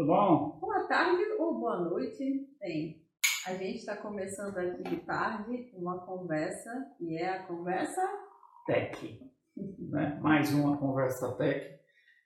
Tudo bom? Boa tarde ou boa noite. Bem, a gente está começando aqui de tarde uma conversa e é a conversa Tech. Né? Mais uma conversa tech.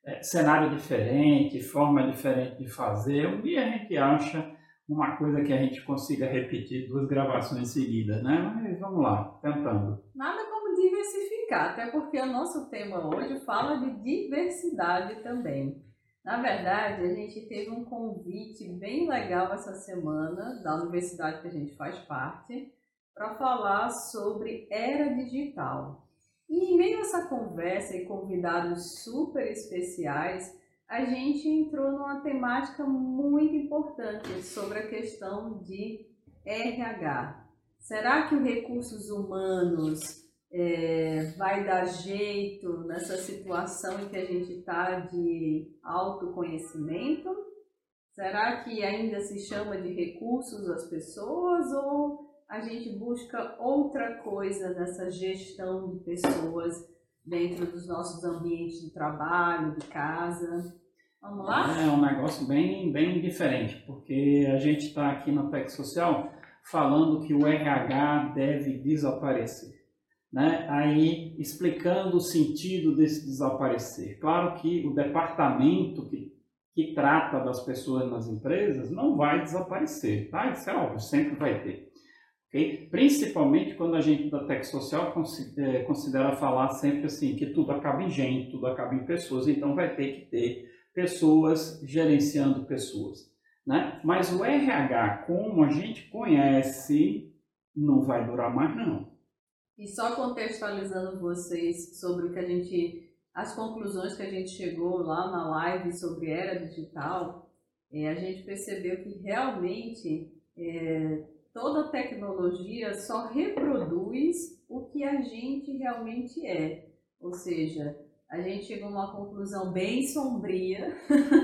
É, cenário diferente, forma diferente de fazer. Um dia a gente acha uma coisa que a gente consiga repetir duas gravações seguidas, né? Mas vamos lá, tentando. Nada como diversificar, até porque o nosso tema hoje fala de diversidade também. Na verdade, a gente teve um convite bem legal essa semana da universidade que a gente faz parte para falar sobre era digital. E em meio a essa conversa e convidados super especiais, a gente entrou numa temática muito importante sobre a questão de RH. Será que os recursos humanos é, vai dar jeito nessa situação em que a gente está de autoconhecimento? Será que ainda se chama de recursos as pessoas ou a gente busca outra coisa nessa gestão de pessoas dentro dos nossos ambientes de trabalho, de casa? Vamos lá? É um negócio bem, bem diferente, porque a gente está aqui na Tech Social falando que o RH deve desaparecer né, aí explicando o sentido desse desaparecer. Claro que o departamento que, que trata das pessoas nas empresas não vai desaparecer, tá? Isso é óbvio, sempre vai ter. Okay? Principalmente quando a gente da Tech Social é, considera falar sempre assim, que tudo acaba em gente, tudo acaba em pessoas, então vai ter que ter pessoas gerenciando pessoas. Né? Mas o RH, como a gente conhece, não vai durar mais não. E só contextualizando vocês sobre o que a gente, as conclusões que a gente chegou lá na live sobre era digital, é, a gente percebeu que realmente é, toda tecnologia só reproduz o que a gente realmente é. Ou seja, a gente chegou a uma conclusão bem sombria.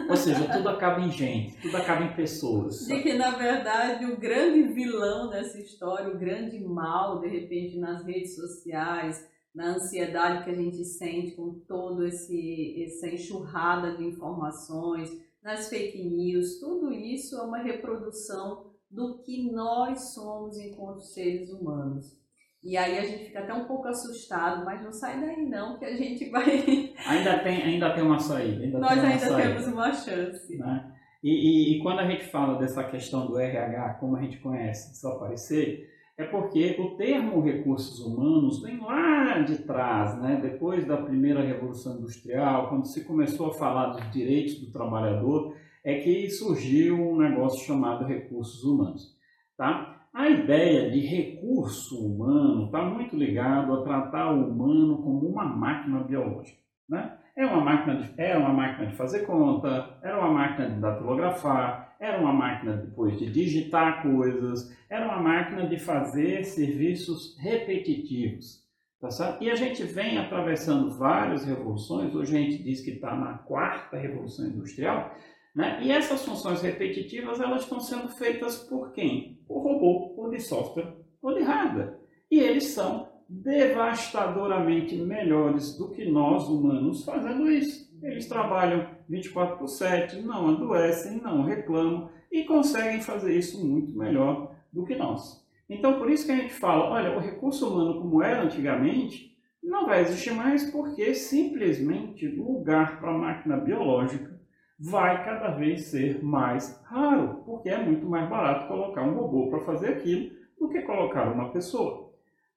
Ou seja, tudo acaba em gente, tudo acaba em pessoas. De que, na verdade, o grande vilão dessa história, o grande mal, de repente, nas redes sociais, na ansiedade que a gente sente com toda essa enxurrada de informações, nas fake news, tudo isso é uma reprodução do que nós somos enquanto seres humanos. E aí a gente fica até um pouco assustado, mas não sai daí não, que a gente vai. Ainda tem, ainda tem uma saída. Ainda Nós uma ainda saída, temos uma chance. Né? E, e, e, quando a gente fala dessa questão do RH, como a gente conhece, desaparecer, é porque o termo recursos humanos vem lá de trás, né? depois da primeira Revolução Industrial, quando se começou a falar dos direitos do trabalhador, é que surgiu um negócio chamado recursos humanos. Tá? A ideia de recurso humano está muito ligado a tratar o humano como uma máquina biológica. Né? É uma máquina de, era uma máquina de fazer conta, era uma máquina de datilografar, era uma máquina depois de digitar coisas, era uma máquina de fazer serviços repetitivos. Tá certo? E a gente vem atravessando várias revoluções, hoje a gente diz que está na quarta revolução industrial, né? E essas funções repetitivas elas estão sendo feitas por quem? Por robô, por de software, ou de hardware. E eles são devastadoramente melhores do que nós humanos fazendo isso. Eles trabalham 24 por 7, não adoecem, não reclamam e conseguem fazer isso muito melhor do que nós. Então, por isso que a gente fala, olha, o recurso humano como era antigamente não vai existir mais porque simplesmente lugar para a máquina biológica vai cada vez ser mais raro, porque é muito mais barato colocar um robô para fazer aquilo do que colocar uma pessoa.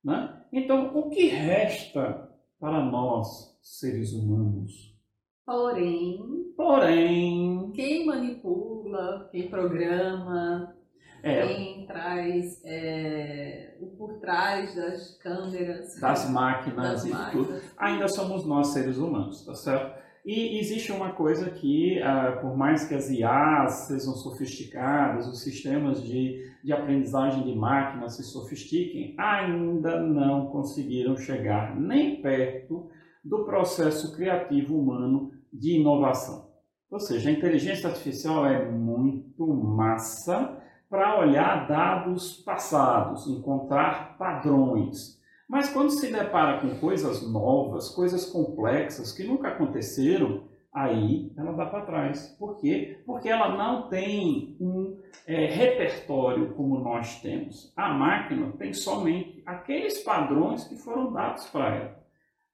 Né? Então, o que resta para nós, seres humanos? Porém, porém, quem manipula, quem programa, é, quem traz é, o por trás das câmeras, das máquinas das e máquinas. tudo, ainda somos nós seres humanos, tá certo? E existe uma coisa que, uh, por mais que as IAs sejam sofisticadas, os sistemas de, de aprendizagem de máquina se sofistiquem, ainda não conseguiram chegar nem perto do processo criativo humano de inovação. Ou seja, a inteligência artificial é muito massa para olhar dados passados, encontrar padrões. Mas quando se depara com coisas novas, coisas complexas que nunca aconteceram, aí ela dá para trás. Por quê? Porque ela não tem um é, repertório como nós temos. A máquina tem somente aqueles padrões que foram dados para ela.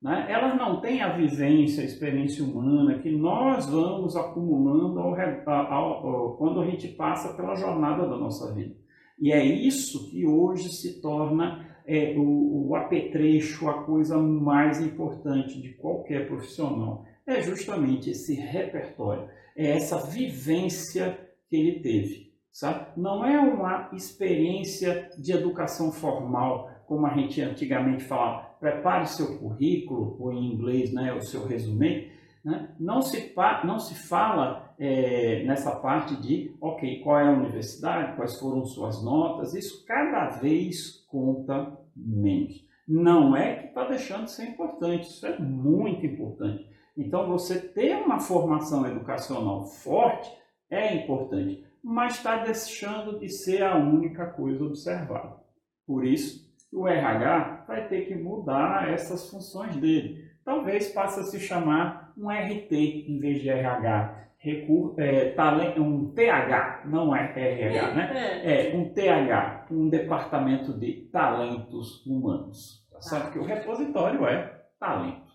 Né? Ela não tem a vivência, a experiência humana que nós vamos acumulando ao, ao, ao, quando a gente passa pela jornada da nossa vida. E é isso que hoje se torna é, o, o apetrecho, a coisa mais importante de qualquer profissional é justamente esse repertório, é essa vivência que ele teve. Sabe? Não é uma experiência de educação formal, como a gente antigamente falava, prepare seu currículo, ou em inglês né, o seu resumê. Né? Não, se, não se fala é, nessa parte de, ok, qual é a universidade, quais foram suas notas, isso cada vez conta menos. Não é que está deixando de ser importante, isso é muito importante. Então, você ter uma formação educacional forte é importante, mas está deixando de ser a única coisa observada. Por isso, o RH vai ter que mudar essas funções dele. Talvez passe a se chamar um RT em vez de RH. Recur, é, talento, um TH, não é RH, né? É. é um TH, um departamento de talentos humanos. Tá certo? Que o repositório é talento.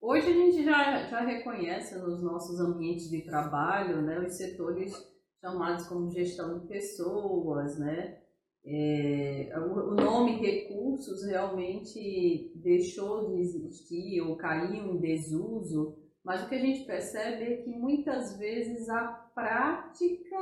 Hoje a gente já, já reconhece nos nossos ambientes de trabalho né, os setores chamados como gestão de pessoas, né? É, o nome recursos realmente deixou de existir ou caiu em desuso, mas o que a gente percebe é que muitas vezes a prática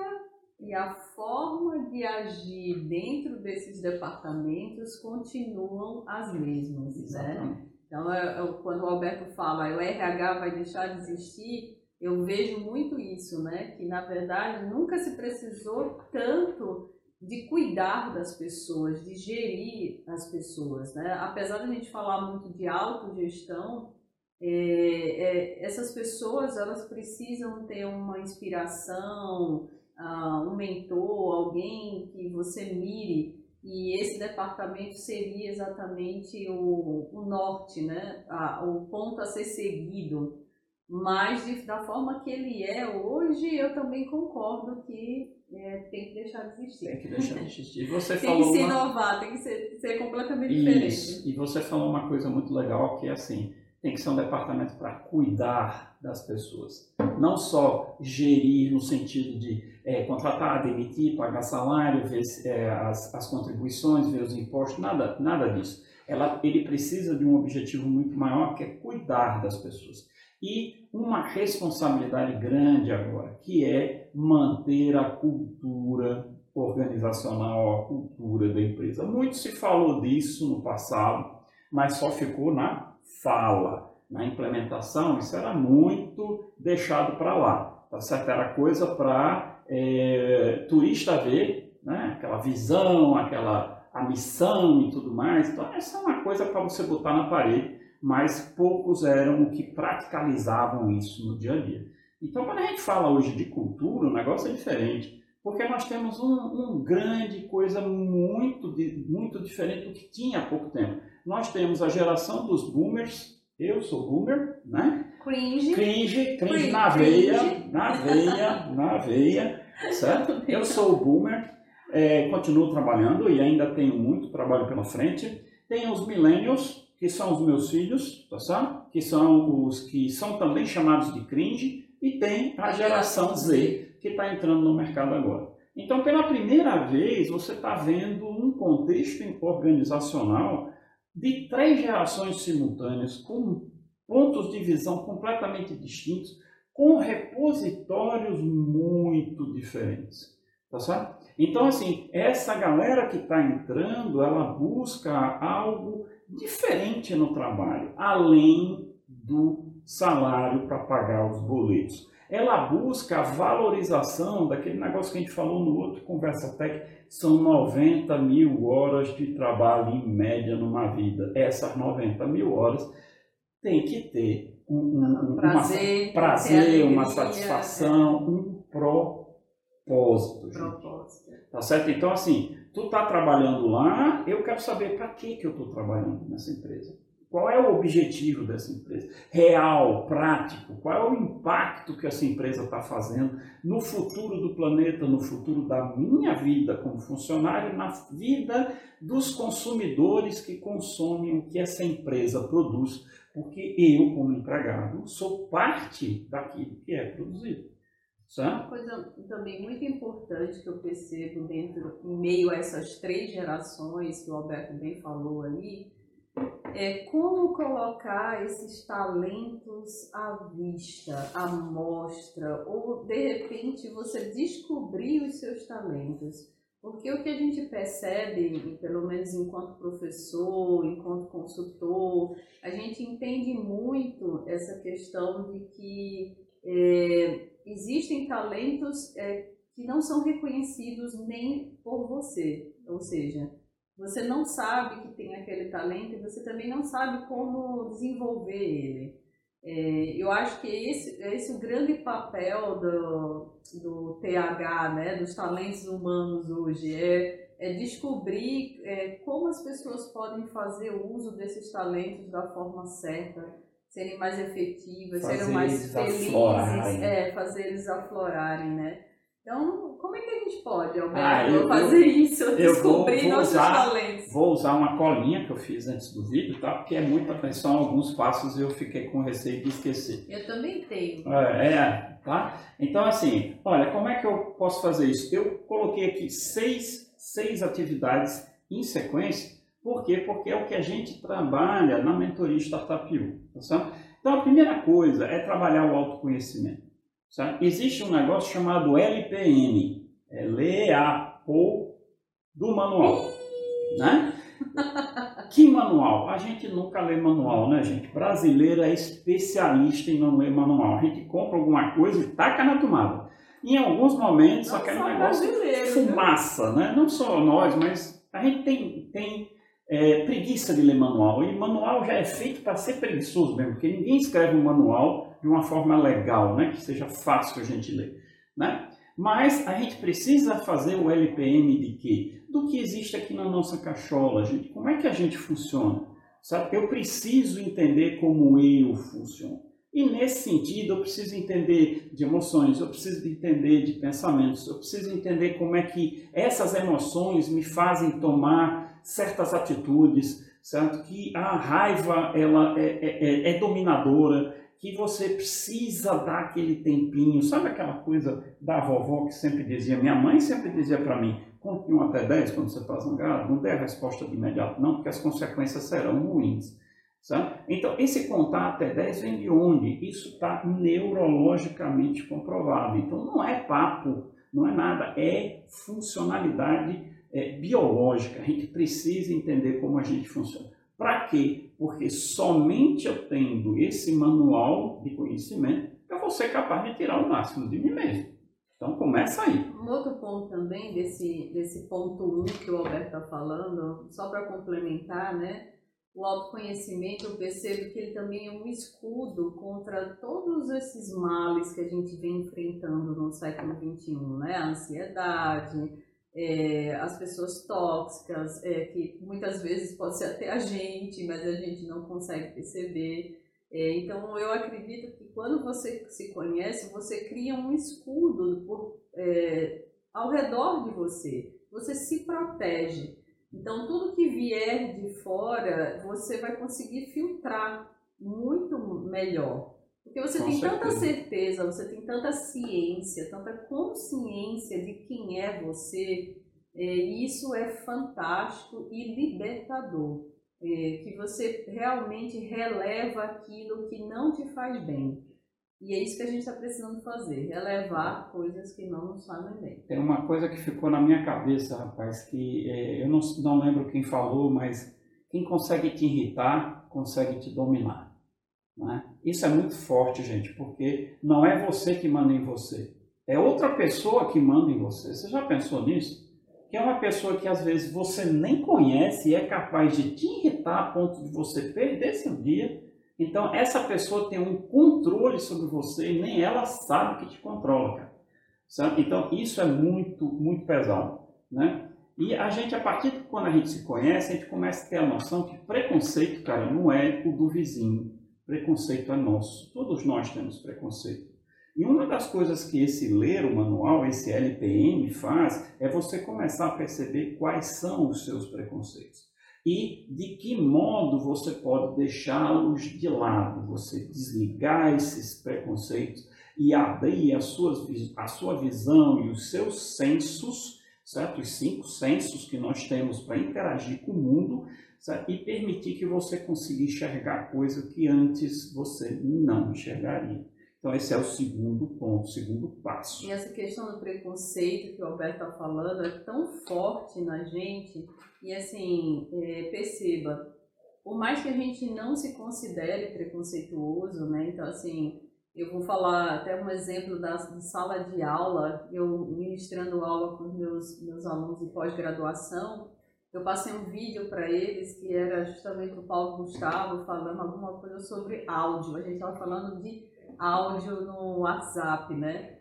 e a forma de agir dentro desses departamentos continuam as mesmas, né? Exatamente. né? Então, eu, eu, quando o Alberto fala o RH vai deixar de existir, eu vejo muito isso, né? Que na verdade nunca se precisou tanto de cuidar das pessoas, de gerir as pessoas, né? Apesar de a gente falar muito de autogestão, é, é, essas pessoas elas precisam ter uma inspiração, uh, um mentor, alguém que você mire e esse departamento seria exatamente o, o norte, né? A, o ponto a ser seguido. Mas de, da forma que ele é hoje, eu também concordo que é, tem que deixar de existir. Tem que deixar de existir. Você tem falou que se uma... inovar, tem que ser, ser completamente Isso. diferente. E você falou uma coisa muito legal que é assim, tem que ser um departamento para cuidar das pessoas. Não só gerir no sentido de é, contratar, demitir, pagar salário, ver é, as, as contribuições, ver os impostos, nada, nada disso. Ela, ele precisa de um objetivo muito maior, que é cuidar das pessoas. E uma responsabilidade grande agora, que é manter a cultura organizacional, a cultura da empresa. Muito se falou disso no passado, mas só ficou na fala. Na implementação, isso era muito deixado para lá. Tá certo? Era coisa para é, turista ver, né? aquela visão, aquela a missão e tudo mais. Então, essa é uma coisa para você botar na parede, mas poucos eram que praticalizavam isso no dia a dia. Então, quando a gente fala hoje de cultura, o negócio é diferente, porque nós temos um, um grande coisa muito, muito diferente do que tinha há pouco tempo. Nós temos a geração dos boomers, eu sou boomer, né? Cringe. Cringe, cringe, cringe. na veia, na veia, na veia, certo? Eu sou o boomer, é, continuo trabalhando e ainda tenho muito trabalho pela frente. Tem os millennials, que são os meus filhos, tá certo? Que são os que são também chamados de cringe. E tem a geração Z, que está entrando no mercado agora. Então, pela primeira vez, você está vendo um contexto organizacional de três gerações simultâneas, com pontos de visão completamente distintos, com repositórios muito diferentes. Tá certo? Então, assim, essa galera que está entrando, ela busca algo diferente no trabalho, além do salário para pagar os boletos. Ela busca a valorização daquele negócio que a gente falou no outro Conversa Tech, são 90 mil horas de trabalho em média numa vida. Essas 90 mil horas tem que ter um, um, prazer, uma, prazer uma satisfação, é. um propósito. propósito. Tá certo? Então, assim, tu tá trabalhando lá, eu quero saber para que, que eu estou trabalhando nessa empresa. Qual é o objetivo dessa empresa? Real, prático. Qual é o impacto que essa empresa está fazendo no futuro do planeta, no futuro da minha vida como funcionário, na vida dos consumidores que consomem o que essa empresa produz, porque eu, como empregado, sou parte daquilo que é produzido. Uma coisa também muito importante que eu percebo dentro, em meio a essas três gerações que o Alberto bem falou ali, é como colocar esses talentos à vista, à mostra, ou de repente você descobrir os seus talentos. Porque o que a gente percebe, pelo menos enquanto professor, enquanto consultor, a gente entende muito essa questão de que é, existem talentos é, que não são reconhecidos nem por você. Ou seja, você não sabe que tem aquele talento e você também não sabe como desenvolver ele. É, eu acho que esse, esse é o grande papel do, do TH, né, dos talentos humanos hoje, é, é descobrir é, como as pessoas podem fazer uso desses talentos da forma certa, serem mais efetivas, fazer serem mais felizes, é, fazer eles aflorarem, né? Então, como é que a gente pode, Alberto, ah, eu, fazer eu, isso, descobrir vou, vou nossos usar, talentos? Vou usar uma colinha que eu fiz antes do vídeo, tá? Porque é muita atenção, alguns passos eu fiquei com receio de esquecer. Eu também tenho. É, é, tá? Então, assim, olha, como é que eu posso fazer isso? Eu coloquei aqui seis, seis atividades em sequência. Por quê? Porque é o que a gente trabalha na mentoria Startup U, tá certo? Então, a primeira coisa é trabalhar o autoconhecimento. Certo? Existe um negócio chamado LPN, é Leapo do manual, né? Que manual? A gente nunca lê manual, né, gente? Brasileiro é especialista em não ler manual. A gente compra alguma coisa e taca na tomada. Em alguns momentos, não aquele negócio fumaça, né? Não só nós, mas a gente tem, tem é, preguiça de ler manual. E manual já é feito para ser preguiçoso mesmo, porque ninguém escreve um manual de uma forma legal, né? que seja fácil a gente ler. Né? Mas a gente precisa fazer o LPM de quê? Do que existe aqui na nossa cachola, gente. Como é que a gente funciona? Sabe? Eu preciso entender como eu funciono. E nesse sentido, eu preciso entender de emoções, eu preciso entender de pensamentos, eu preciso entender como é que essas emoções me fazem tomar certas atitudes, certo? Que a raiva ela é, é, é, é dominadora, que você precisa dar aquele tempinho. Sabe aquela coisa da vovó que sempre dizia, minha mãe sempre dizia para mim, conte um até 10 quando você está zangado, não dê a resposta de imediato não, porque as consequências serão ruins. Sabe? Então, esse contar até 10 vem de onde? Isso está neurologicamente comprovado. Então, não é papo, não é nada, é funcionalidade é, biológica. A gente precisa entender como a gente funciona. Para quê? Porque somente eu tendo esse manual de conhecimento, eu vou ser capaz de tirar o máximo de mim mesmo. Então começa aí. Um outro ponto também desse, desse ponto 1 um que o Alberto está falando, só para complementar, né? O autoconhecimento, eu percebo que ele também é um escudo contra todos esses males que a gente vem enfrentando no século XXI, né? A ansiedade, é, as pessoas tóxicas, é, que muitas vezes pode ser até a gente, mas a gente não consegue perceber. É, então, eu acredito que quando você se conhece, você cria um escudo por, é, ao redor de você. Você se protege. Então, tudo que vier de fora, você vai conseguir filtrar muito melhor. Porque você Com tem certeza. tanta certeza, você tem tanta ciência, tanta consciência de quem é você, é, isso é fantástico e libertador. É, que você realmente releva aquilo que não te faz bem. E é isso que a gente está precisando fazer, relevar coisas que não nos fazem bem. Tem uma coisa que ficou na minha cabeça, rapaz, que é, eu não, não lembro quem falou, mas quem consegue te irritar, consegue te dominar. Né? Isso é muito forte, gente, porque não é você que manda em você, é outra pessoa que manda em você. Você já pensou nisso? Que é uma pessoa que às vezes você nem conhece e é capaz de te irritar a ponto de você perder seu dia. Então, essa pessoa tem um controle sobre você e nem ela sabe que te controla, cara. Então, isso é muito, muito pesado, né? E a gente, a partir de quando a gente se conhece, a gente começa a ter a noção que preconceito, cara, não é o do vizinho. Preconceito é nosso. Todos nós temos preconceito. E uma das coisas que esse ler o manual, esse LPM faz, é você começar a perceber quais são os seus preconceitos e de que modo você pode deixá-los de lado, você desligar esses preconceitos e abrir a sua, a sua visão e os seus sensos, certo? Os cinco sensos que nós temos para interagir com o mundo? E permitir que você consiga enxergar coisa que antes você não enxergaria. Então, esse é o segundo ponto, o segundo passo. E essa questão do preconceito que o Alberto está falando é tão forte na gente. E, assim, é, perceba, por mais que a gente não se considere preconceituoso, né? Então, assim, eu vou falar até um exemplo da sala de aula, eu ministrando aula com meus, meus alunos de pós-graduação, eu passei um vídeo para eles que era justamente o Paulo Gustavo falando alguma coisa sobre áudio. A gente estava falando de áudio no WhatsApp, né?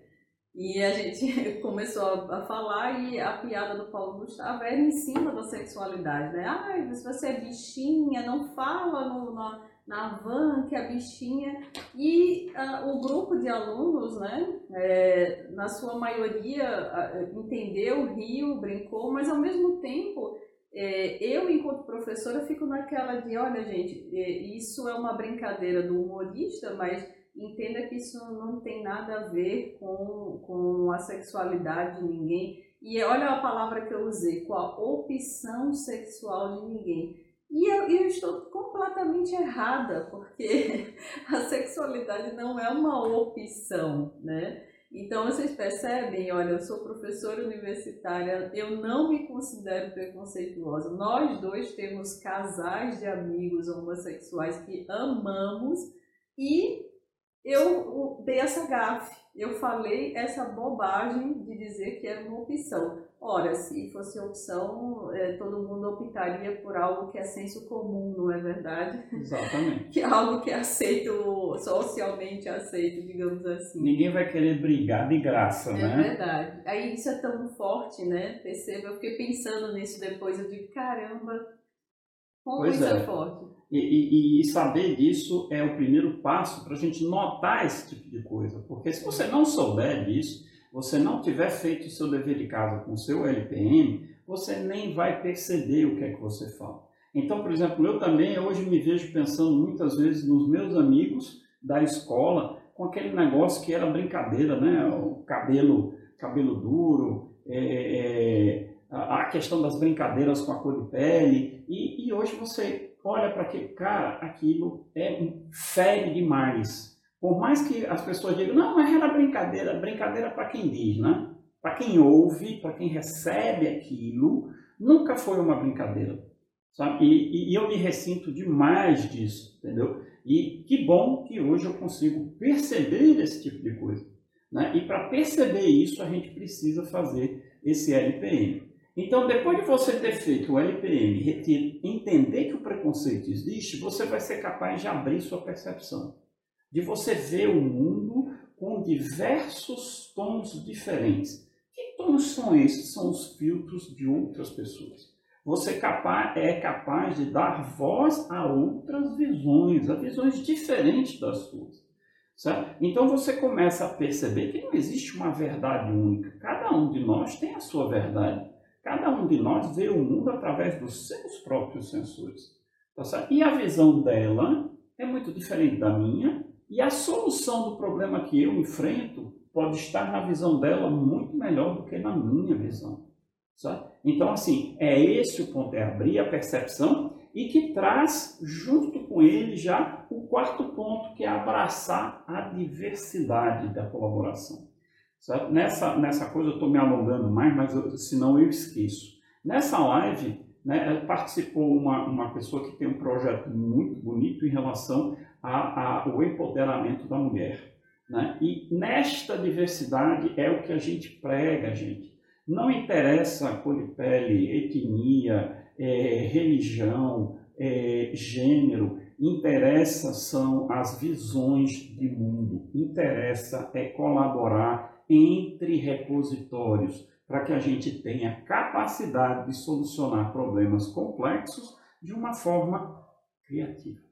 E a gente começou a falar e a piada do Paulo Gustavo era em cima da sexualidade, né? Ah, se você é bichinha, não fala no, na, na van que é bichinha. E uh, o grupo de alunos, né, é, na sua maioria, uh, entendeu, riu, brincou, mas ao mesmo tempo é, eu, enquanto professora, fico naquela de: olha, gente, é, isso é uma brincadeira do humorista, mas entenda que isso não tem nada a ver com, com a sexualidade de ninguém. E olha a palavra que eu usei, com a opção sexual de ninguém. E eu, eu estou completamente errada, porque a sexualidade não é uma opção, né? Então vocês percebem, olha, eu sou professora universitária, eu não me considero preconceituosa. Nós dois temos casais de amigos homossexuais que amamos e eu dei essa gafe, eu falei essa bobagem de dizer que era uma opção. Ora, se fosse opção, é, todo mundo optaria por algo que é senso comum, não é verdade? Exatamente. que é algo que é aceito, socialmente aceito, digamos assim. Ninguém vai querer brigar de graça, é né? É verdade. Aí isso é tão forte, né? Perceba, eu fiquei pensando nisso depois, eu digo, caramba, como pois isso é, é forte. E, e, e, saber disso é o primeiro passo para a gente notar esse tipo de coisa. Porque se você não souber disso, você não tiver feito o seu dever de casa com o seu LPM, você nem vai perceber o que é que você fala. Então, por exemplo, eu também hoje me vejo pensando muitas vezes nos meus amigos da escola com aquele negócio que era brincadeira, né? O cabelo, cabelo duro, é, é, a questão das brincadeiras com a cor de pele. E, e hoje você olha para aquele cara, aquilo é fere demais. Por mais que as pessoas digam, não, mas era brincadeira, brincadeira para quem diz, né? Para quem ouve, para quem recebe aquilo, nunca foi uma brincadeira. Sabe? E, e, eu me ressinto demais disso, entendeu? E que bom que hoje eu consigo perceber esse tipo de coisa. Né? E para perceber isso, a gente precisa fazer esse LPM. Então, depois de você ter feito o LPM, entender que o preconceito existe, você vai ser capaz de abrir sua percepção, de você ver o mundo com diversos tons diferentes. Que tons são esses? São os filtros de outras pessoas. Você é capaz de dar voz a outras visões, a visões diferentes das suas. Certo? Então você começa a perceber que não existe uma verdade única. Cada um de nós tem a sua verdade. Cada um de nós vê o mundo através dos seus próprios sensores. Tá e a visão dela é muito diferente da minha, e a solução do problema que eu enfrento pode estar na visão dela muito melhor do que na minha visão. Sabe? Então, assim, é esse o ponto, é abrir a percepção e que traz junto com ele já o quarto ponto, que é abraçar a diversidade da colaboração. Nessa, nessa coisa eu estou me alongando mais, mas eu, senão eu esqueço. Nessa live né, participou uma, uma pessoa que tem um projeto muito bonito em relação ao empoderamento da mulher. Né? E nesta diversidade é o que a gente prega, gente. Não interessa cor de pele, etnia, é, religião, é, gênero, interessa são as visões de mundo, interessa é colaborar entre repositórios, para que a gente tenha capacidade de solucionar problemas complexos de uma forma criativa.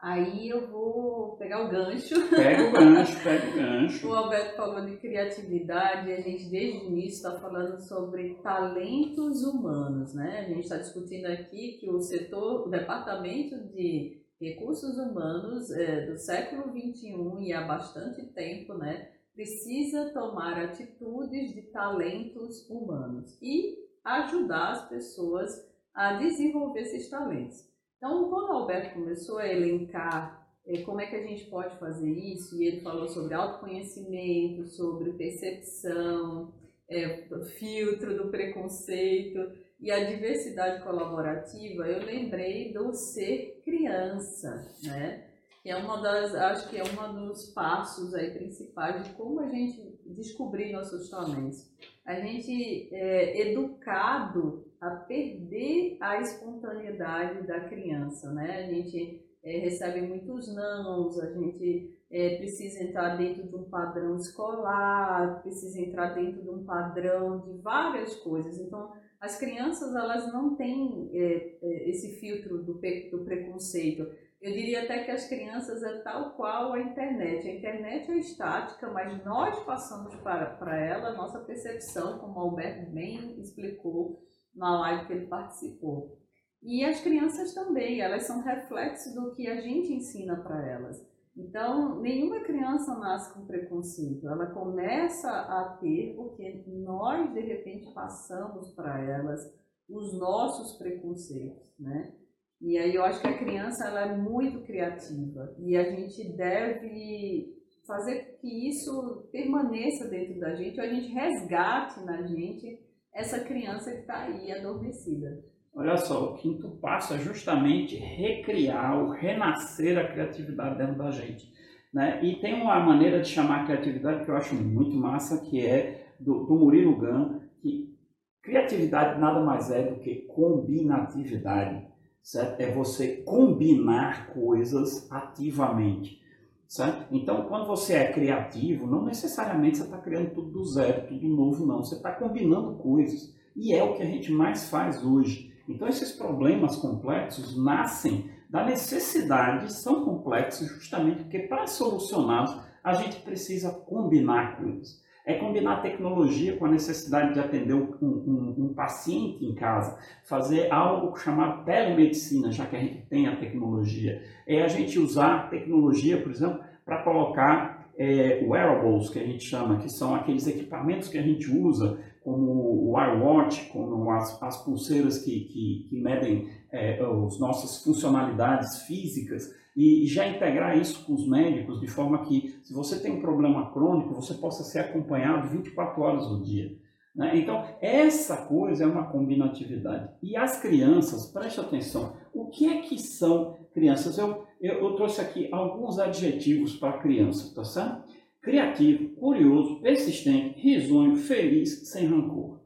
Aí eu vou pegar o gancho. Pega o gancho, pega o gancho. o Alberto falou de criatividade, a gente desde o início está falando sobre talentos humanos, né? A gente está discutindo aqui que o setor, o departamento de recursos humanos é, do século XXI e há bastante tempo, né? Precisa tomar atitudes de talentos humanos e ajudar as pessoas a desenvolver esses talentos. Então, quando o Alberto começou a elencar é, como é que a gente pode fazer isso, e ele falou sobre autoconhecimento, sobre percepção, é, filtro do preconceito e a diversidade colaborativa, eu lembrei do ser criança, né? Que é uma das, acho que é um dos passos aí principais de como a gente descobrir nossos talentos. A gente é educado a perder a espontaneidade da criança, né? A gente é, recebe muitos nãos, a gente é, precisa entrar dentro de um padrão escolar, precisa entrar dentro de um padrão de várias coisas. Então, as crianças elas não têm é, esse filtro do, do preconceito. Eu diria até que as crianças é tal qual a internet. A internet é estática, mas nós passamos para, para ela a nossa percepção, como o Alberto bem explicou, na live que ele participou. E as crianças também, elas são reflexo do que a gente ensina para elas. Então, nenhuma criança nasce com preconceito, ela começa a ter porque nós, de repente, passamos para elas os nossos preconceitos, né? E aí eu acho que a criança ela é muito criativa e a gente deve fazer que isso permaneça dentro da gente, ou a gente resgate na gente essa criança que está aí adormecida. Olha só, o quinto passo é justamente recriar ou renascer a criatividade dentro da gente. Né? E tem uma maneira de chamar a criatividade que eu acho muito massa, que é do, do Murilo Gun, que criatividade nada mais é do que combinatividade. Certo? É você combinar coisas ativamente. Certo? Então, quando você é criativo, não necessariamente você está criando tudo do zero, tudo novo, não. Você está combinando coisas. E é o que a gente mais faz hoje. Então, esses problemas complexos nascem da necessidade, são complexos justamente porque para solucioná-los a gente precisa combinar coisas. É combinar tecnologia com a necessidade de atender um, um, um, paciente em casa, fazer algo chamado telemedicina, já que a gente tem a tecnologia. É a gente usar tecnologia, por exemplo, para colocar é, wearables, que a gente chama, que são aqueles equipamentos que a gente usa, como o iWatch, como as, as pulseiras que, que, que medem é, as nossas funcionalidades físicas, e já integrar isso com os médicos de forma que, se você tem um problema crônico, você possa ser acompanhado 24 horas do dia. Né? Então, essa coisa é uma combinatividade. E as crianças, preste atenção, o que é que são crianças? Eu, eu, eu trouxe aqui alguns adjetivos para criança, tá certo? Criativo, curioso, persistente, risonho, feliz, sem rancor.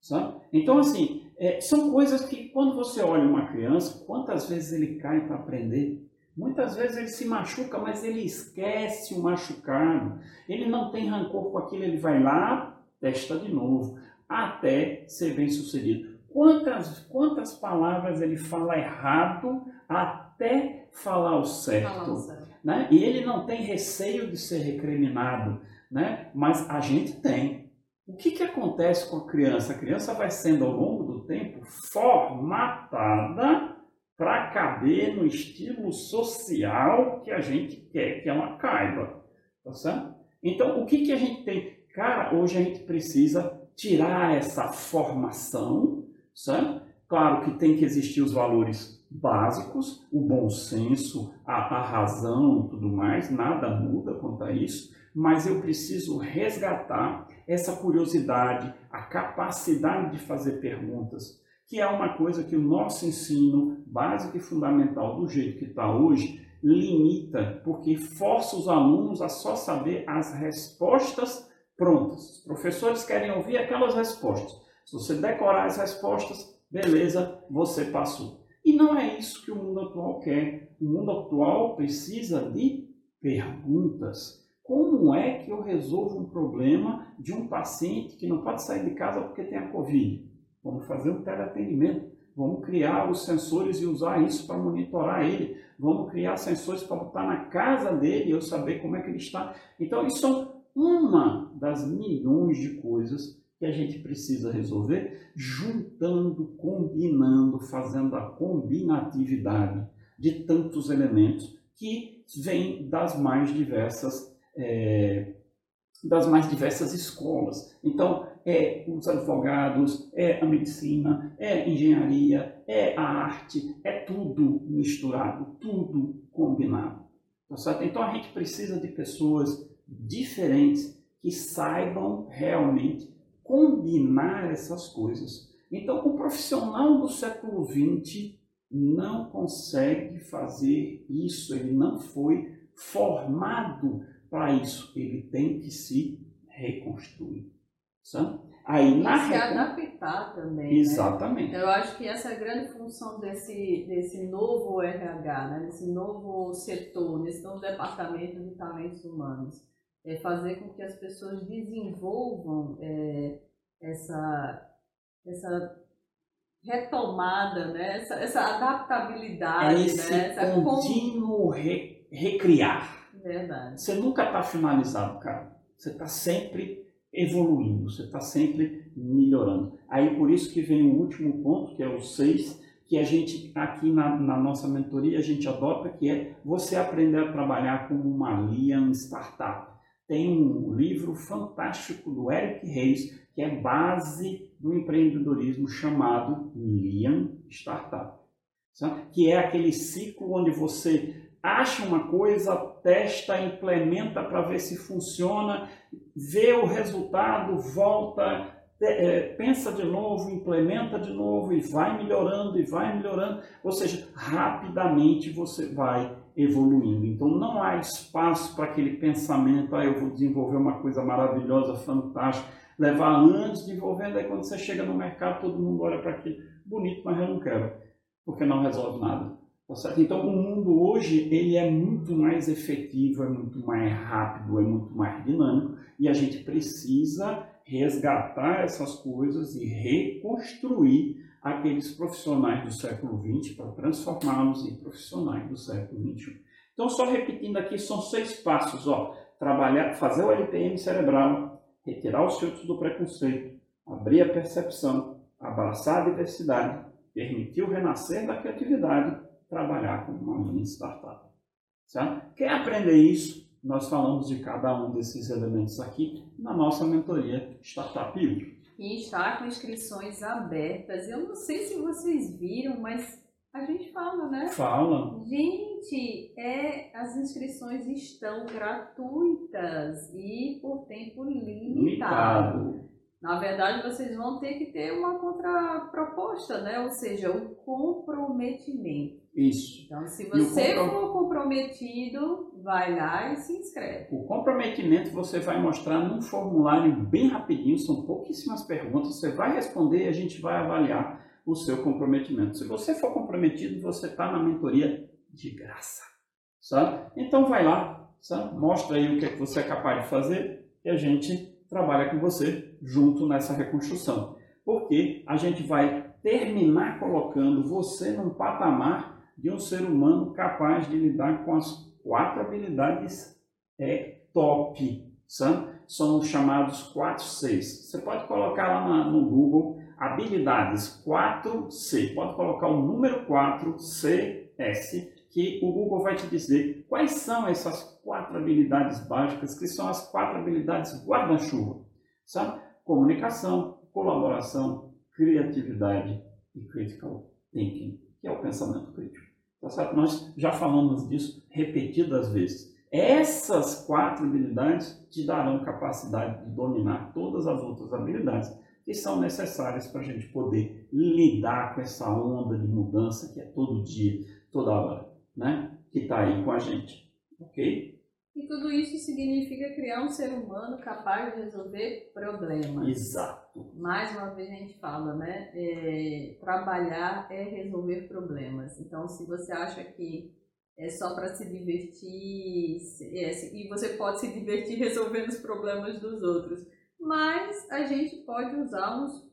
Sabe? Então, assim, é, são coisas que quando você olha uma criança, quantas vezes ele cai para aprender? Muitas vezes ele se machuca, mas ele esquece o machucado. Ele não tem rancor com aquilo, ele vai lá, testa de novo, até ser bem sucedido. Quantas, quantas palavras ele fala errado até falar o certo? Né? E ele não tem receio de ser recriminado, né? mas a gente tem. O que, que acontece com a criança? A criança vai sendo, ao longo do tempo, formatada para caber no estilo social que a gente quer que ela caiba. Tá certo? Então, o que, que a gente tem? Cara, hoje a gente precisa tirar essa formação, certo? Claro que tem que existir os valores básicos, o bom senso, a, a razão tudo mais, nada muda quanto a isso, mas eu preciso resgatar essa curiosidade, a capacidade de fazer perguntas, que é uma coisa que o nosso ensino básico e fundamental, do jeito que está hoje, limita, porque força os alunos a só saber as respostas prontas. Os professores querem ouvir aquelas respostas. Se você decorar as respostas, beleza, você passou. E não é isso que o mundo atual quer. O mundo atual precisa de perguntas. Como é que eu resolvo um problema de um paciente que não pode sair de casa porque tem a Covid? Vamos fazer um teleatendimento. Vamos criar os sensores e usar isso para monitorar ele. Vamos criar sensores para botar na casa dele e eu saber como é que ele está. Então, isso são uma das milhões de coisas que a gente precisa resolver, juntando, combinando, fazendo a combinatividade de tantos elementos que vêm das mais diversas é, das mais diversas escolas. Então, é os advogados, é a medicina, é a engenharia, é a arte, é tudo misturado, tudo combinado. Tá certo? Então, a gente precisa de pessoas diferentes que saibam realmente combinar essas coisas. Então, o profissional do século XX não consegue fazer isso, ele não foi formado para isso, ele tem que se reconstruir. Sabe? Aí, na e se recon... adaptar também. Né? Exatamente. Né? Eu acho que essa é a grande função desse, desse novo RH, né? desse novo setor, desse novo departamento de talentos humanos é fazer com que as pessoas desenvolvam é, essa, essa retomada, né? essa, essa adaptabilidade, é esse né? essa contínuo re, recriar. Verdade. Você nunca está finalizado, cara. Você está sempre evoluindo, você está sempre melhorando. Aí por isso que vem o último ponto, que é o 6, que a gente aqui na, na, nossa mentoria a gente adota, que é você aprender a trabalhar como uma Lean Startup tem um livro fantástico do Eric Reis, que é base do empreendedorismo chamado Lean Startup. Que é aquele ciclo onde você acha uma coisa, testa, implementa para ver se funciona, vê o resultado, volta, é, pensa de novo, implementa de novo e vai melhorando e vai melhorando. Ou seja, rapidamente você vai evoluindo. Então não há espaço para aquele pensamento, ah, eu vou desenvolver uma coisa maravilhosa, fantástica, levar anos desenvolvendo, aí quando você chega no mercado todo mundo olha para aquilo, bonito, mas eu não quero, porque não resolve nada. Tá então o mundo hoje ele é muito mais efetivo, é muito mais rápido, é muito mais dinâmico e a gente precisa resgatar essas coisas e reconstruir aqueles profissionais do século XX para transformá-los em profissionais do século XXI. Então, só repetindo aqui, são seis passos. Ó, trabalhar, fazer o LPM cerebral, retirar os filtros do preconceito, abrir a percepção, abraçar a diversidade, permitir o renascer da criatividade, trabalhar com uma mini startup. Certo? Quer aprender isso? Nós falamos de cada um desses elementos aqui na nossa mentoria Startup U e está com inscrições abertas. Eu não sei se vocês viram, mas a gente fala, né? Fala. Gente, é, as inscrições estão gratuitas e por tempo limitado. limitado. Na verdade, vocês vão ter que ter uma contraproposta, né? Ou seja, o comprometimento. Isso. Então, se você comprom... for comprometido, vai lá e se inscreve. O comprometimento você vai mostrar num formulário bem rapidinho, são pouquíssimas perguntas, você vai responder e a gente vai avaliar o seu comprometimento. Se você for comprometido, você está na mentoria de graça. Sabe? Então vai lá, sabe? mostra aí o que, é que você é capaz de fazer e a gente trabalha com você junto nessa reconstrução. Porque a gente vai terminar colocando você num patamar de um ser humano capaz de lidar com as quatro habilidades é, top. São, chamados 4 Cs. Você pode colocar lá no Google habilidades 4C. Pode colocar o número 4 CS, que o Google vai te dizer quais são essas quatro habilidades básicas, que são as quatro habilidades guarda-chuva. Sabe? Comunicação, colaboração, criatividade e critical thinking, que é o pensamento crítico. Tá certo? Nós já falamos disso repetidas vezes. Essas quatro habilidades te darão capacidade de dominar todas as outras habilidades que são necessárias para a gente poder lidar com essa onda de mudança que é todo dia, toda hora, né? Que está aí com a gente, ok? E tudo isso significa criar um ser humano capaz de resolver problemas. Exato. Mais uma vez a gente fala, né? É, trabalhar é resolver problemas. Então, se você acha que é só para se divertir, é, e você pode se divertir resolvendo os problemas dos outros. Mas a gente pode usar uns,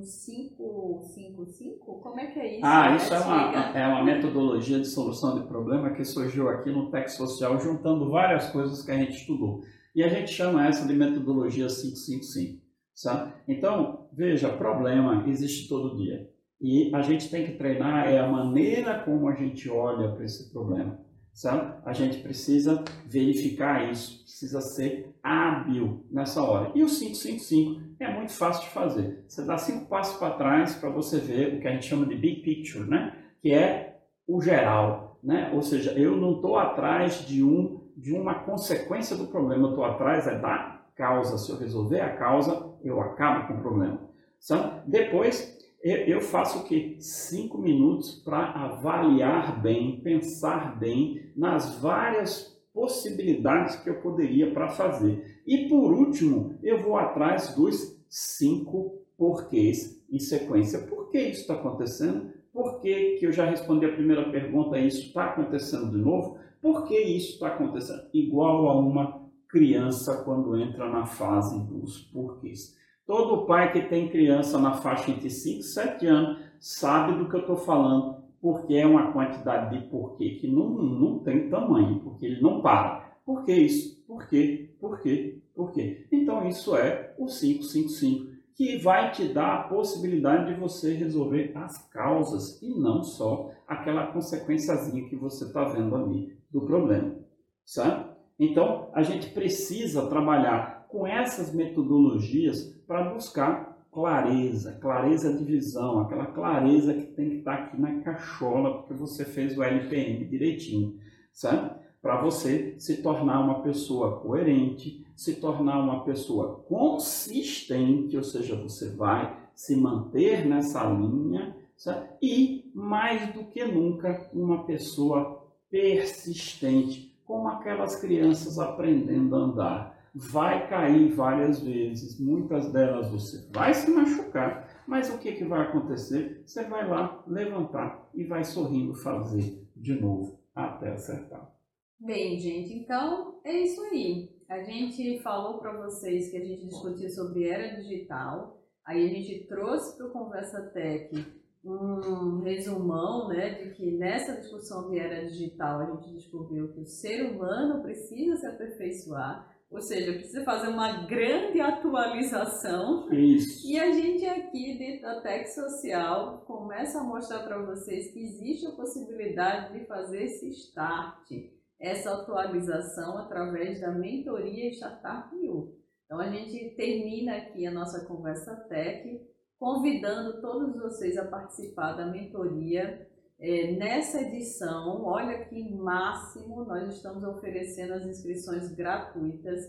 uns 5, 5, 5? Como é que é isso? Ah, isso é uma, é uma metodologia de solução de problema que surgiu aqui no Tech Social, juntando várias coisas que a gente estudou. E a gente chama essa de metodologia 555. Sabe? Então, veja, problema existe todo dia. E a gente tem que treinar é a maneira como a gente olha para esse problema. Sabe? A gente precisa verificar isso, precisa ser hábil nessa hora. E o 555 é muito fácil de fazer. Você dá cinco passos para trás para você ver o que a gente chama de big picture, né? que é o geral. Né? Ou seja, eu não estou atrás de, um, de uma consequência do problema, eu estou atrás é da causa. Se eu resolver a causa, eu acabo com o problema. Sabe? Depois, eu faço o que? Cinco minutos para avaliar bem, pensar bem nas várias possibilidades que eu poderia para fazer. E por último, eu vou atrás dos cinco porquês em sequência. Por que isso está acontecendo? Por que, que eu já respondi a primeira pergunta e isso está acontecendo de novo? Por que isso está acontecendo? Igual a uma criança quando entra na fase dos porquês. Todo pai que tem criança na faixa entre 5 e 7 anos sabe do que eu estou falando, porque é uma quantidade de porquê que não, não tem tamanho, porque ele não para. Por que isso? Por quê? Por quê? Por quê? Então isso é o 555, que vai te dar a possibilidade de você resolver as causas e não só aquela consequenciazinha que você está vendo ali do problema. Sabe? Então a gente precisa trabalhar com essas metodologias para buscar clareza, clareza de visão, aquela clareza que tem que estar tá aqui na cachola, porque você fez o LPM direitinho, sabe? Para você se tornar uma pessoa coerente, se tornar uma pessoa consistente, ou seja, você vai se manter nessa linha, sabe? e mais do que nunca, uma pessoa persistente, como aquelas crianças aprendendo a andar vai cair várias vezes, muitas delas você vai se machucar, mas o que, que vai acontecer? Você vai lá levantar e vai sorrindo fazer de novo até acertar. Bem, gente, então é isso aí. A gente falou para vocês que a gente discutiu sobre era digital, aí a gente trouxe para o Conversa Tech um resumão né, de que nessa discussão de era digital a gente descobriu que o ser humano precisa se aperfeiçoar, ou seja, precisa fazer uma grande atualização. Isso. E a gente aqui dentro da Tech Social começa a mostrar para vocês que existe a possibilidade de fazer esse start, essa atualização através da mentoria Startup U. Então a gente termina aqui a nossa conversa tech convidando todos vocês a participar da mentoria é, nessa edição, olha que máximo, nós estamos oferecendo as inscrições gratuitas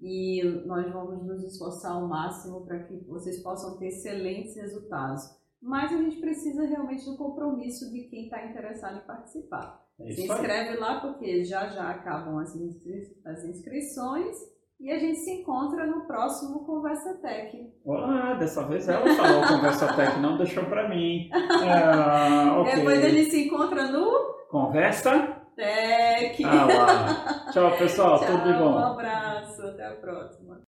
e nós vamos nos esforçar ao máximo para que vocês possam ter excelentes resultados. Mas a gente precisa realmente do compromisso de quem está interessado em participar. É Se inscreve lá porque já já acabam as, inscri as inscrições e a gente se encontra no próximo Conversa Tech. Olá, dessa vez ela falou Conversa Tech, não deixou para mim. É, okay. Depois a gente se encontra no Conversa Tech. Ah, lá. Tchau, pessoal. Tchau, tudo de bom. Um abraço. Até a próxima.